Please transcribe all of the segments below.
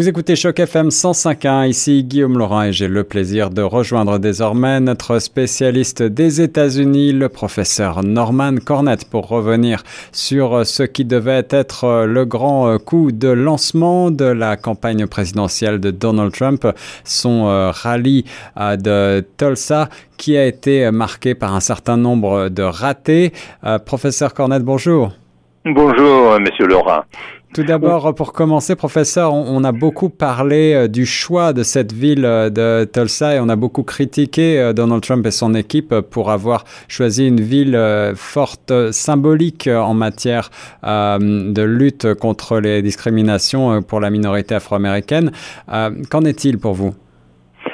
Vous écoutez Choc FM 105.1, ici Guillaume Laurent et j'ai le plaisir de rejoindre désormais notre spécialiste des États-Unis, le professeur Norman Cornett, pour revenir sur ce qui devait être le grand coup de lancement de la campagne présidentielle de Donald Trump, son rallye de Tulsa qui a été marqué par un certain nombre de ratés. Professeur Cornett, bonjour. Bonjour, monsieur Laurent. Tout d'abord, pour commencer, professeur, on, a beaucoup parlé euh, du choix de cette ville euh, de Tulsa et on a beaucoup critiqué euh, Donald Trump et son équipe pour avoir choisi une ville forte, symbolique en matière de lutte contre les discriminations pour la minorité afro-américaine. Qu'en est-il pour vous?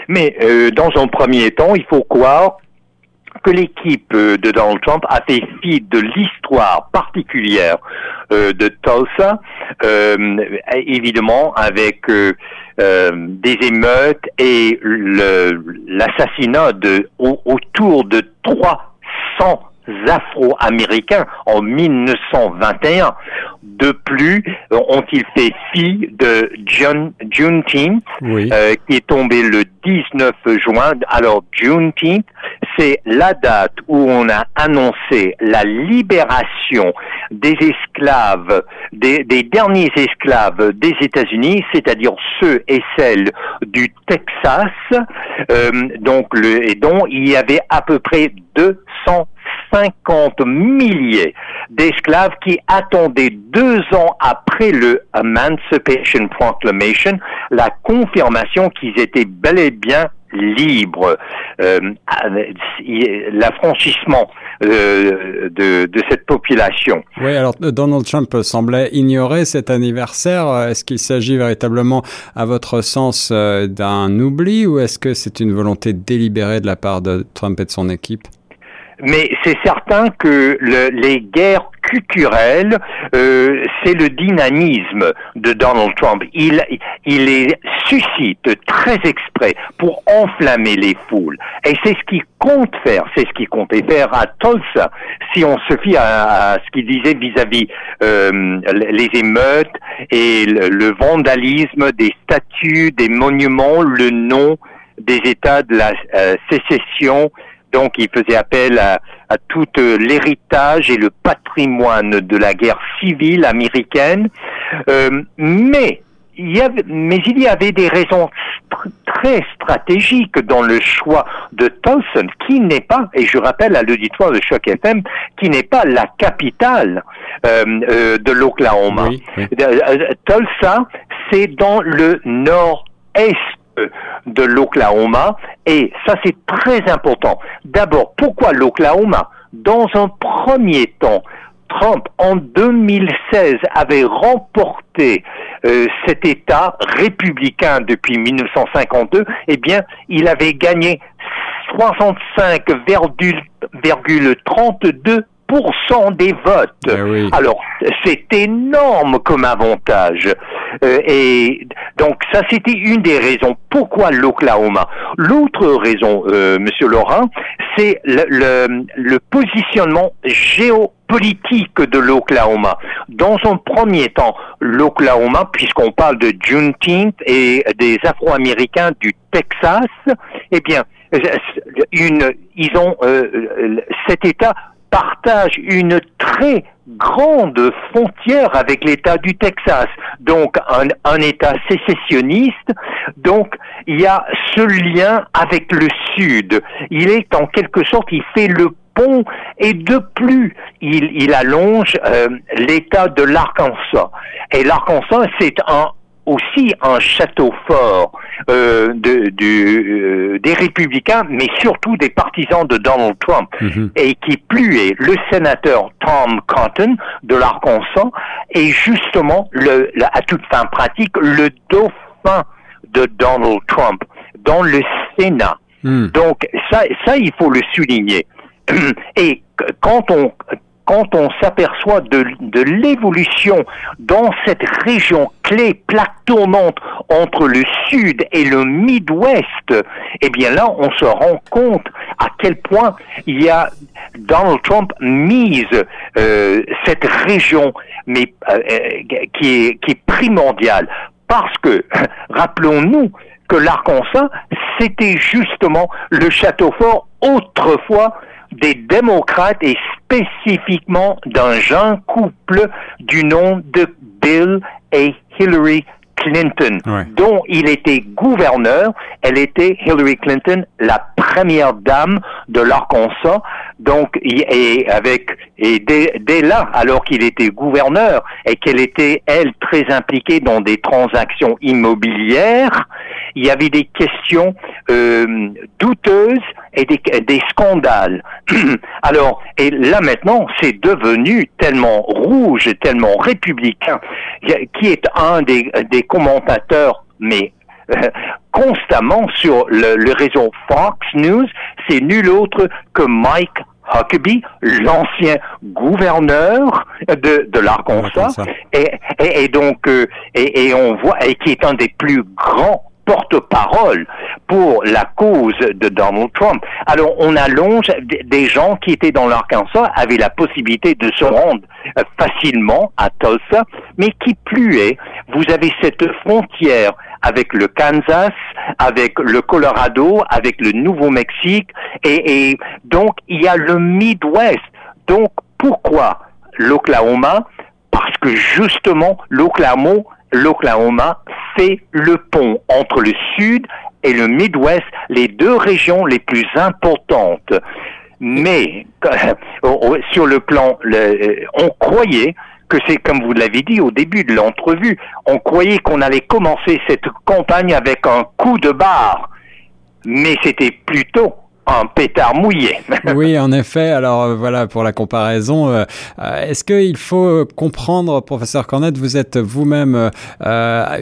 Mais dans un premier temps, il faut croire que l'équipe euh, de Donald Trump a fait fi de l'histoire particulière euh, de Tulsa, euh, évidemment avec des émeutes et l'assassinat autour de 300 Afro-Américains en 1921. De plus, ont-ils fait fi de June, Juneteenth, euh, qui est tombé le 19 juin? Alors, Juneteenth, c'est la date où on a annoncé la libération des esclaves, des, derniers esclaves des États-Unis, c'est-à-dire ceux et celles du Texas, euh, donc et dont il y avait à peu près 200 50 milliers d'esclaves qui attendaient deux ans après le Emancipation Proclamation la confirmation qu'ils étaient bel et bien libres. Euh, l'affranchissement euh, de, de, cette population. Oui, alors Donald Trump semblait ignorer cet anniversaire. Est-ce qu'il s'agit véritablement, à votre sens, euh, d'un oubli ou est-ce que c'est une volonté délibérée de la part de Trump et de son équipe? Mais c'est certain que le, les guerres culturelles, euh, c'est le dynamisme de Donald Trump. Il, il les suscite très exprès pour enflammer les foules. Et c'est ce qu'il compte faire, c'est ce qu'il comptait faire à Tulsa. Si on se fie à, ce qu'il disait vis-à-vis euh, les émeutes et le, vandalisme des statues, des monuments, le nom des États de la euh, sécession, donc, il faisait appel à, tout euh, l'héritage et le patrimoine de la guerre civile américaine. Euh, mais, il y avait, mais il y avait des raisons très stratégiques dans le choix de Tulsa, qui n'est pas, et je rappelle à l'auditoire de Choc FM, qui n'est pas la capitale euh, de l'Oklahoma. Tulsa, c'est dans le nord-est de l'Oklahoma. Et ça, c'est très important. D'abord, pourquoi l'Oklahoma? Dans un premier temps, Trump, en 2016, avait remporté euh, cet État républicain depuis 1952. Eh bien, il avait gagné 65,32 des votes. Eh Alors, c'est énorme comme avantage. Euh, et donc, ça, c'était une des raisons. Pourquoi l'Oklahoma L'autre raison, euh, Monsieur Laurent, c'est le, le, positionnement géopolitique de l'Oklahoma. Dans un premier temps, l'Oklahoma, puisqu'on parle de Juneteenth et des Afro-Américains du Texas, eh bien, une, ils ont euh, cet État partage une très grande frontière avec l'État du Texas, donc un, un, État sécessionniste. Donc il y a ce lien avec le Sud. Il est en quelque sorte, il fait le pont et de plus, il, il allonge euh, l'État de l'Arkansas. Et l'Arkansas, c'est un aussi un château fort euh, de, euh, des républicains, mais surtout des partisans de Donald Trump, mhm. et qui plus est le sénateur Tom Cotton de l'Arkansas, et justement, le, à toute fin pratique, le dauphin de Donald Trump dans le Sénat. Hmm. Donc ça, ça, il faut le souligner. Et quand on quand on s'aperçoit de, l'évolution dans cette région clé, plaque tournante entre le sud et le Midwest, eh bien là, on se rend compte à quel point il y a Donald Trump mise euh, cette région, mais euh, qui est qui est primordiale. Parce que rappelons-nous que l'Arkansas, c'était justement le château fort autrefois des démocrates et spécifiquement d'un jeune couple du nom de Bill et Hillary Clinton, dont il était gouverneur. Elle était Hillary Clinton, la première dame de l'Arkansas. Donc, et avec et dès, dès là, alors qu'il était gouverneur et qu'elle était elle très impliquée dans des transactions immobilières, il y avait des questions euh, douteuses et des, des scandales. alors, et là maintenant, c'est devenu tellement rouge, tellement républicain, qui est un des, des commentateurs, mais euh, constamment sur le, le, réseau Fox News, c'est nul autre que Mike Huckabee, l'ancien gouverneur de, de l'Arkansas, et, et, et, donc euh, et, et, on voit et qui est un des plus grands porte-parole pour la cause de Donald Trump. Alors on allonge des gens qui étaient dans l'Arkansas avaient la possibilité de se rendre euh, facilement à Tulsa, mais qui plus est, vous avez cette frontière avec le Kansas, avec le Colorado, avec le Nouveau-Mexique, et, et donc il y a le Midwest. Donc pourquoi l'Oklahoma? Parce que justement l'Oklahoma l'Oklahoma le pont entre le sud et le Midwest, les deux régions les plus importantes. Mais sur le plan, on croyait que c'est comme vous l'avez dit au début de l'entrevue, on croyait qu'on allait commencer cette campagne avec un coup de barre, mais c'était plutôt un pétard mouillé. oui, en effet. Alors euh, voilà, pour la comparaison, euh, euh, est-ce qu'il faut comprendre, professeur Cornette, vous êtes vous-même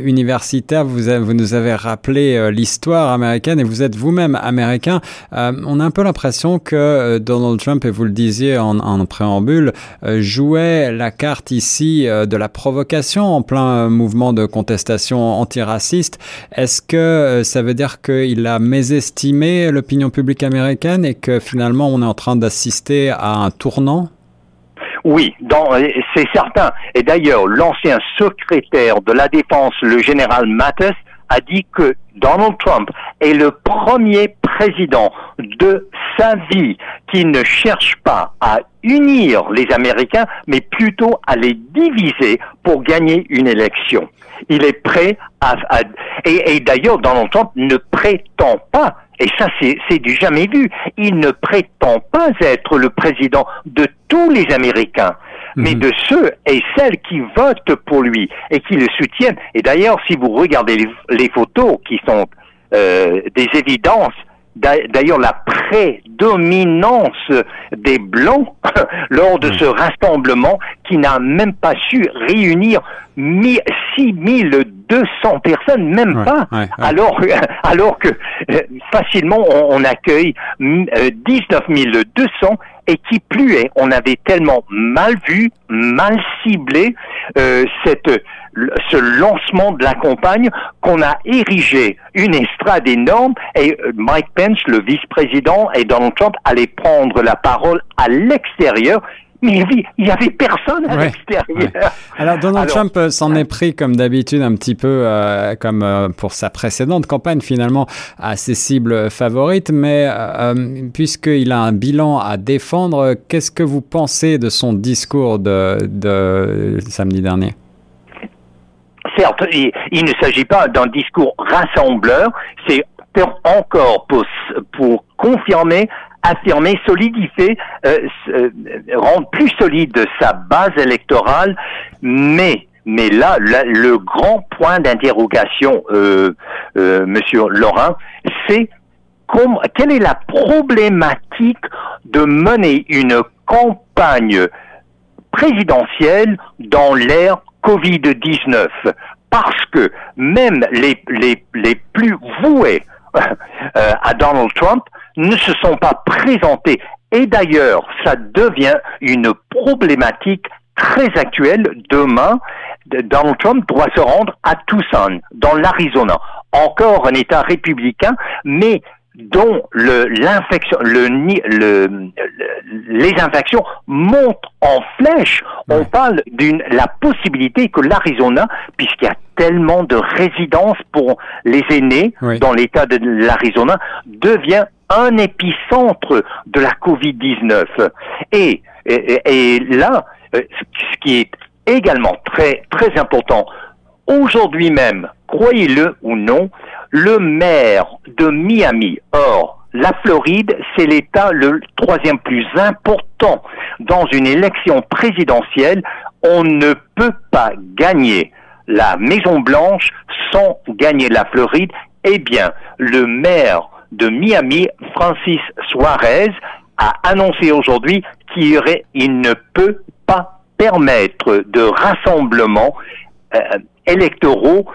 universitaire, vous, vous nous avez rappelé l'histoire américaine et vous êtes vous-même américain. on a un peu l'impression que Donald Trump, et vous le disiez en, en préambule, jouait la carte ici de la provocation en plein mouvement de contestation antiraciste. Est-ce que ça veut dire qu'il a mésestimé l'opinion publique américaine? Et que finalement on est en train d'assister à un tournant? Oui, c'est certain. Et d'ailleurs, l'ancien secrétaire de la Défense, le général Mattis, a dit que Donald Trump est le premier président de sa vie qui ne cherche pas à unir les Américains, mais plutôt à les diviser pour gagner une élection. Il est prêt à... et d'ailleurs, Donald Trump ne prétend pas et ça, c'est du jamais vu. Il ne prétend pas être le président de tous les Américains, mais mhm. de ceux et celles qui votent pour lui et qui le soutiennent. Et d'ailleurs, si vous regardez les, photos qui sont euh, des évidences, d'ailleurs la prédominance des Blancs lors de ce rassemblement qui n'a même pas su réunir 6200 personnes, même pas, alors alors que euh, facilement on, accueille 19 200 euh, et qui plus est, on avait tellement mal vu, mal ciblé euh, cette ce lancement de la campagne qu'on a érigé une estrade énorme et euh, Mike Pence, le vice-président, et Donald Trump allaient prendre la parole à l'extérieur mais il n'y avait personne à l'extérieur. Alors Donald Trump euh, s'en est pris comme d'habitude un petit peu euh, comme pour sa précédente campagne finalement à ses cibles favorites, mais puisqu'il a un bilan à défendre, qu'est-ce que vous pensez de son discours de samedi dernier? Certes, il, ne s'agit pas d'un discours rassembleur, c'est encore pour, pour confirmer affirmer, solidifier, euh, euh, rendre plus solide sa base électorale, mais mais là, le grand point d'interrogation, euh, euh, Monsieur Laurent, c'est quelle est la problématique de mener une campagne présidentielle dans l'ère Covid-19 parce que même les, les, les plus voués à Donald Trump ne se sont pas présentés Et d'ailleurs, ça devient une problématique très actuelle. Demain, Donald Trump doit se rendre à Tucson, dans l'Arizona, encore un État républicain, mais dont le, l'infection, le, le, les infections montent en flèche. On parle d'une la possibilité que l'Arizona, puisqu'il y a tellement de résidences pour les aînés dans l'État de l'Arizona, devient un épicentre de la Covid-19. Et, et, et là, euh, ce qui est également très très important, aujourd'hui même, croyez-le ou non, le maire de Miami, or, la Floride, c'est l'État le troisième plus important dans une élection présidentielle. On ne peut pas gagner la Maison Blanche sans gagner la Floride. Eh bien, le maire de Miami, Francis Suarez, a annoncé aujourd'hui qu'il ne peut pas permettre de rassemblement euh, électoraux,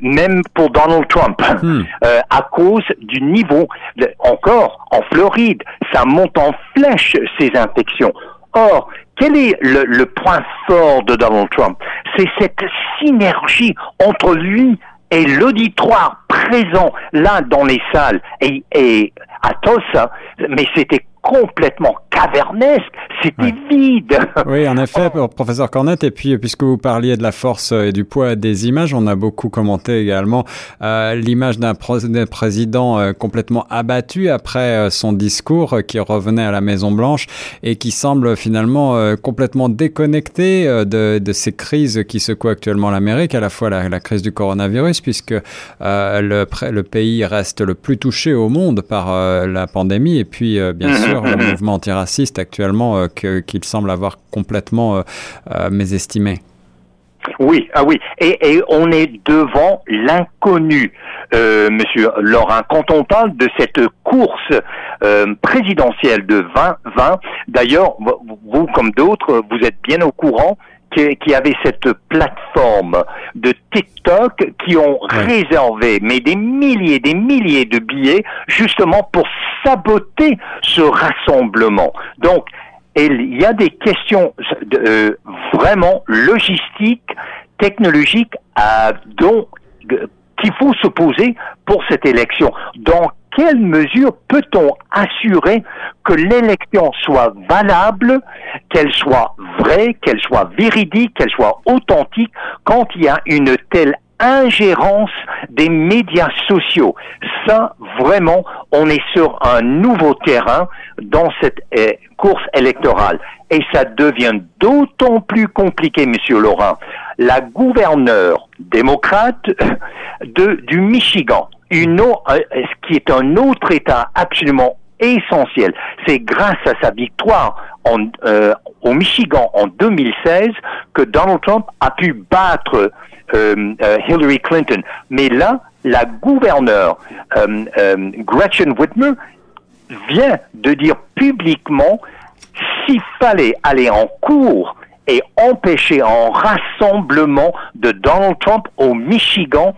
même pour Donald Trump, hmm. euh, à cause du niveau. encore, en Floride, ça monte en flèche, ces infections. Or, quel est le, point fort de Donald Trump? C'est cette synergie entre lui et l'auditoire présent là dans les salles et, et à Tulsa, mais c'était complètement cavernesque, c'était vide. Oui, en effet, professeur Cornette, et puis puisque vous parliez de la force et du poids des images, on a beaucoup commenté également euh, l'image d'un président euh, complètement abattu après euh, son discours euh, qui revenait à la Maison Blanche et qui semble finalement complètement déconnecté de, de, ces crises qui secouent actuellement l'Amérique, à la fois la, la, crise du coronavirus, puisque le, le, pays reste le plus touché au monde par la pandémie, et puis bien mhm. Sûr le mouvement antiraciste actuellement euh, qu'il semble avoir complètement euh, euh, mésestimé. Oui, ah oui, et, on est devant l'inconnu, Monsieur Laurent. Quand on parle de cette course présidentielle de 2020, d'ailleurs, vous comme d'autres, vous êtes bien au courant qui, avait cette plateforme de TikTok qui ont réservé mais des milliers, des milliers de billets justement pour saboter ce rassemblement. Donc, il y a des questions euh, vraiment logistiques, technologiques, à, dont qu'il faut se poser pour cette élection. Dans quelle mesure peut-on assurer que l'élection soit valable, qu'elle soit vraie, qu'elle soit véridique, qu'elle soit authentique quand il y a une telle ingérence des médias sociaux? Ça, vraiment, on est sur un nouveau terrain dans cette eh, course électorale. Et ça devient d'autant plus compliqué, Monsieur Laurent. La gouverneure démocrate du Michigan, une, euh, ce qui est un autre État absolument essentiel. C'est grâce à sa victoire en, euh, au Michigan en 2016 que Donald Trump a pu battre euh, euh, Hillary Clinton. Mais là, la gouverneure Gretchen Whitmer vient de dire publiquement s'il fallait aller en cours et empêcher un rassemblement de Donald Trump au Michigan,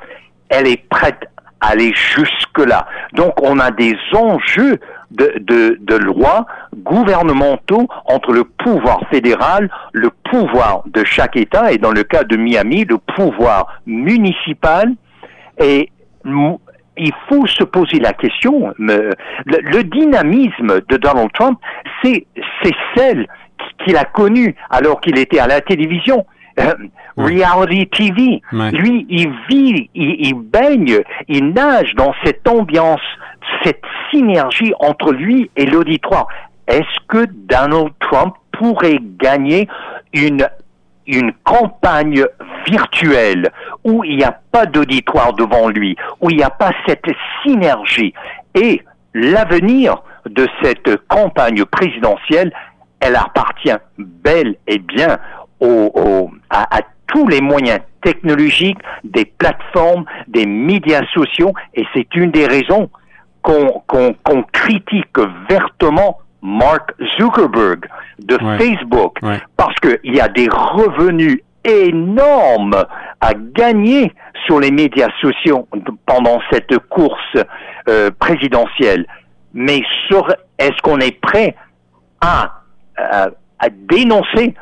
elle est prête aller jusque-là. Donc on a des enjeux de, de, de loi gouvernementaux entre le pouvoir fédéral, le pouvoir de chaque État, et dans le cas de Miami, le pouvoir municipal. Et il faut se poser la question, le, le dynamisme de Donald Trump, c'est celle qu'il a connue alors qu'il était à la télévision. Reality TV. Lui, il vit, il, baigne, il nage dans cette ambiance, cette synergie entre lui et l'auditoire. Est-ce que Donald Trump pourrait gagner une une campagne virtuelle où il n'y a pas d'auditoire devant lui, où il n'y a pas cette synergie? Et l'avenir de cette campagne présidentielle, elle appartient bel et bien au, à, tous les moyens technologiques, des plateformes, des médias sociaux, et c'est une des raisons qu'on critique vertement Mark Zuckerberg de Facebook, parce qu'il y a des revenus énormes à gagner sur les médias sociaux pendant cette course euh, présidentielle. Mais est-ce qu'on est prêt à, à dénoncer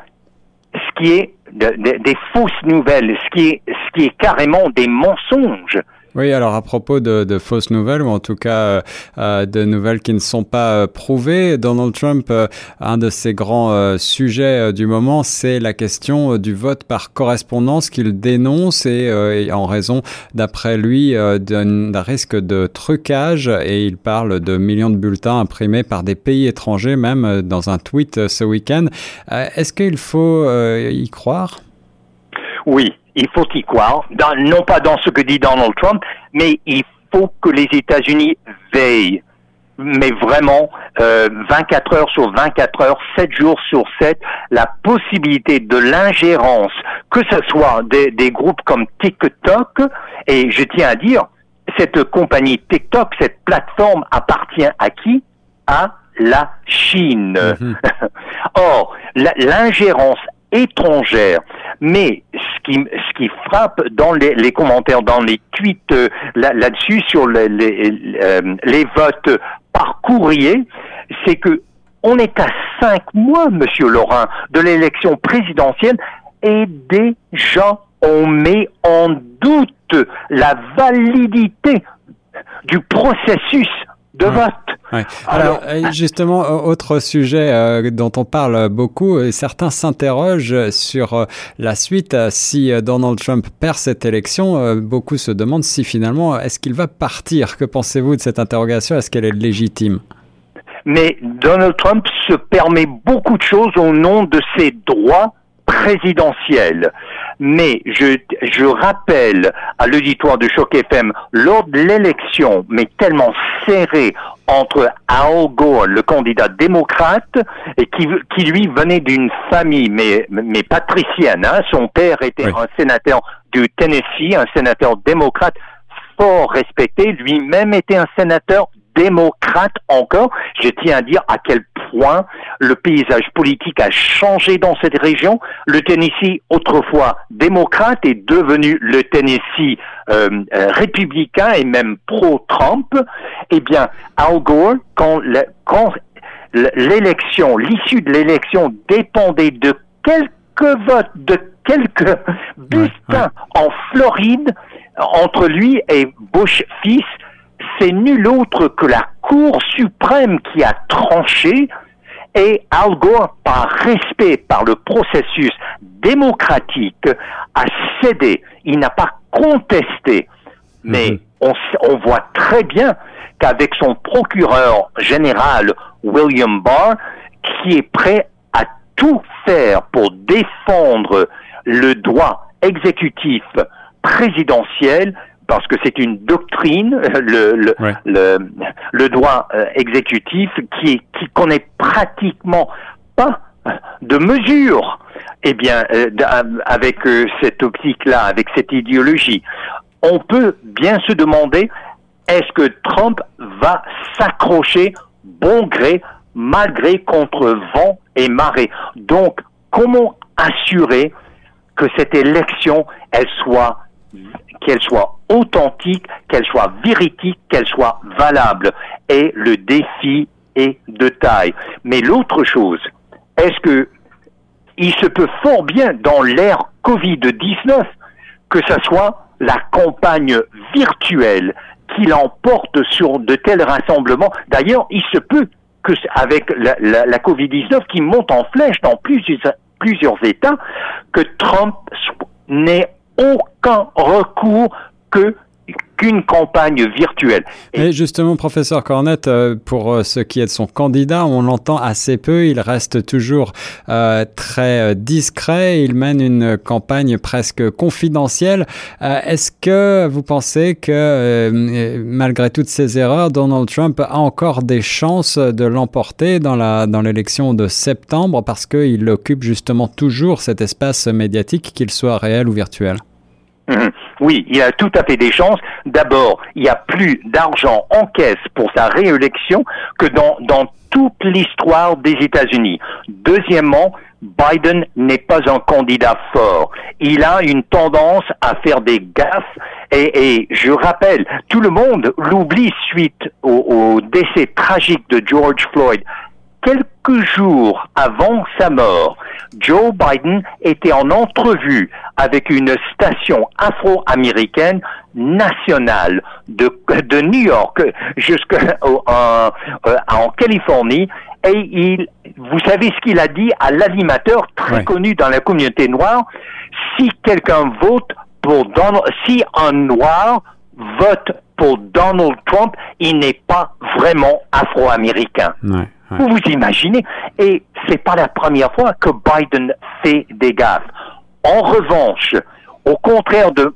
ce qui est des fausses nouvelles, ce qui est, carrément des mensonges. Oui, alors à propos de, fausses nouvelles, ou en tout cas euh, euh, de nouvelles qui ne sont pas euh, prouvées, Donald Trump, un de ses grands sujets du moment, c'est la question du vote par correspondance qu'il dénonce et, en raison, d'après lui, d'un risque de trucage. Et il parle de millions de bulletins imprimés par des pays étrangers, même dans un tweet ce week-end. Est-ce qu'il faut y croire? Oui, il faut y croire, non pas dans ce que dit Donald Trump, mais il faut que les États-Unis veillent, mais vraiment 24 euh, heures sur 24 heures, 7 jours sur 7, la possibilité de l'ingérence, que ce soit des, des groupes comme TikTok, et je tiens à dire, cette compagnie TikTok, cette plateforme appartient à qui? À la Chine. Mm-hmm. Or, l'ingérence étrangère. Mais ce qui, ce qui frappe dans les, les commentaires, dans les tweets euh, là-dessus sur les, les, euh, les, votes par courrier, c'est que on est à cinq mois, Monsieur Laurent, de l'élection présidentielle et déjà on met en doute la validité du processus de vote. Alors, euh, justement, autre sujet euh, dont on parle beaucoup, euh, certains s'interrogent sur la suite. Si Donald Trump perd cette élection, beaucoup se demandent si finalement, est-ce qu'il va partir? Que pensez-vous de cette interrogation? Est-ce qu'elle est légitime? Mais Donald Trump se permet beaucoup de choses au nom de ses droits présidentielle. Mais je, je rappelle à l'auditoire de Choc FM, lors de l'élection, mais tellement serrée entre Al Gore, le candidat démocrate, et qui, qui lui venait d'une famille, mais, mais patricienne. Hein. Son père était un sénateur du Tennessee, un sénateur démocrate fort respecté, lui-même était un sénateur démocrate encore. Je tiens à dire à quel le paysage politique a changé dans cette région. Le Tennessee, autrefois démocrate, est devenu le Tennessee euh, euh, républicain et même pro-Trump. Eh bien, Al Gore, quand, l'élection, l'issue de l'élection dépendait de quelques votes, de quelques bulletins en Floride, entre lui et Bush fils, c'est nul autre que la Cour suprême qui a tranché et Al Gore, par respect par le processus démocratique, a cédé. Il n'a pas contesté. Mais mhm. on, on voit très bien qu'avec son procureur général William Barr, qui est prêt à tout faire pour défendre le droit exécutif présidentiel, parce que c'est une doctrine, le, le, le, le, droit euh, exécutif, qui, qui connaît pratiquement pas de mesures. Eh bien, euh, avec euh, cette optique-là, avec cette idéologie, on peut bien se demander est-ce que Trump va s'accrocher bon gré, malgré contre vent et marée? Donc, comment assurer que cette élection, elle soit qu'elle soit authentique, qu'elle soit véridique, qu'elle soit valable. Et le défi est de taille. Mais l'autre chose, est-ce que il se peut fort bien dans l'ère Covid-19 que ce soit la campagne virtuelle qui l'emporte sur de tels rassemblements? D'ailleurs, il se peut que avec la, la Covid-19 qui monte en flèche dans plusieurs, plusieurs États, que Trump n'ait aucun recours que qu'une campagne virtuelle. Et justement, professeur Cornette, euh, pour euh, ce qui est de son candidat, on l'entend assez peu. Il reste toujours euh, très discret. Il mène une campagne presque confidentielle. Est-ce que vous pensez que, malgré toutes ces erreurs, Donald Trump a encore des chances de l'emporter dans la dans l'élection de septembre parce qu'il occupe justement toujours cet espace médiatique, qu'il soit réel ou virtuel? Mhm. Oui, il a tout à fait des chances. D'abord, il y a plus d'argent en caisse pour sa réélection que dans, dans toute l'histoire des États-Unis. Deuxièmement, Biden n'est pas un candidat fort. Il a une tendance à faire des gaffes et, et je rappelle, tout le monde l'oublie suite au, au décès tragique de George Floyd quelques jours avant sa mort, Joe Biden était en entrevue avec une station afro-américaine nationale de, de New York jusqu'en euh, en Californie. Et il, vous savez ce qu'il a dit à l'animateur très connu dans la communauté noire, si quelqu'un vote pour Donald, si un noir vote pour Donald Trump, il n'est pas vraiment afro-américain. Vous vous imaginez? Et c'est pas la première fois que Biden fait des gaffes. En revanche, au contraire de,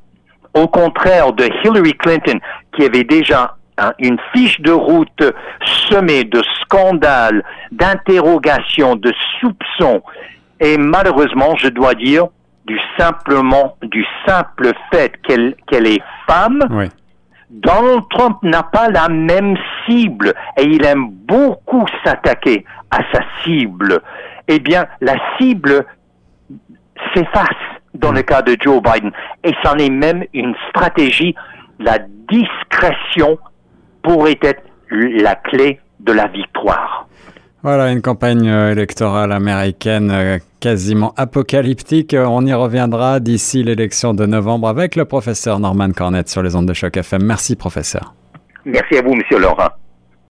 au contraire de Hillary Clinton, qui avait déjà une fiche de route semée de scandales, d'interrogations, de soupçons, et malheureusement, je dois dire, du simplement, du simple fait qu'elle qu'elle est femme, Donald Trump n'a pas la même cible et il aime beaucoup s'attaquer à sa cible. Eh bien, la cible s'efface dans le cas de Joe Biden et c'en est même une stratégie. La discrétion pourrait être la clé de la victoire. Voilà une campagne euh, électorale américaine euh, quasiment apocalyptique. Euh, on y reviendra d'ici l'élection de novembre avec le professeur Norman Cornett sur les ondes de choc FM. Merci professeur. Merci à vous, monsieur Laurent.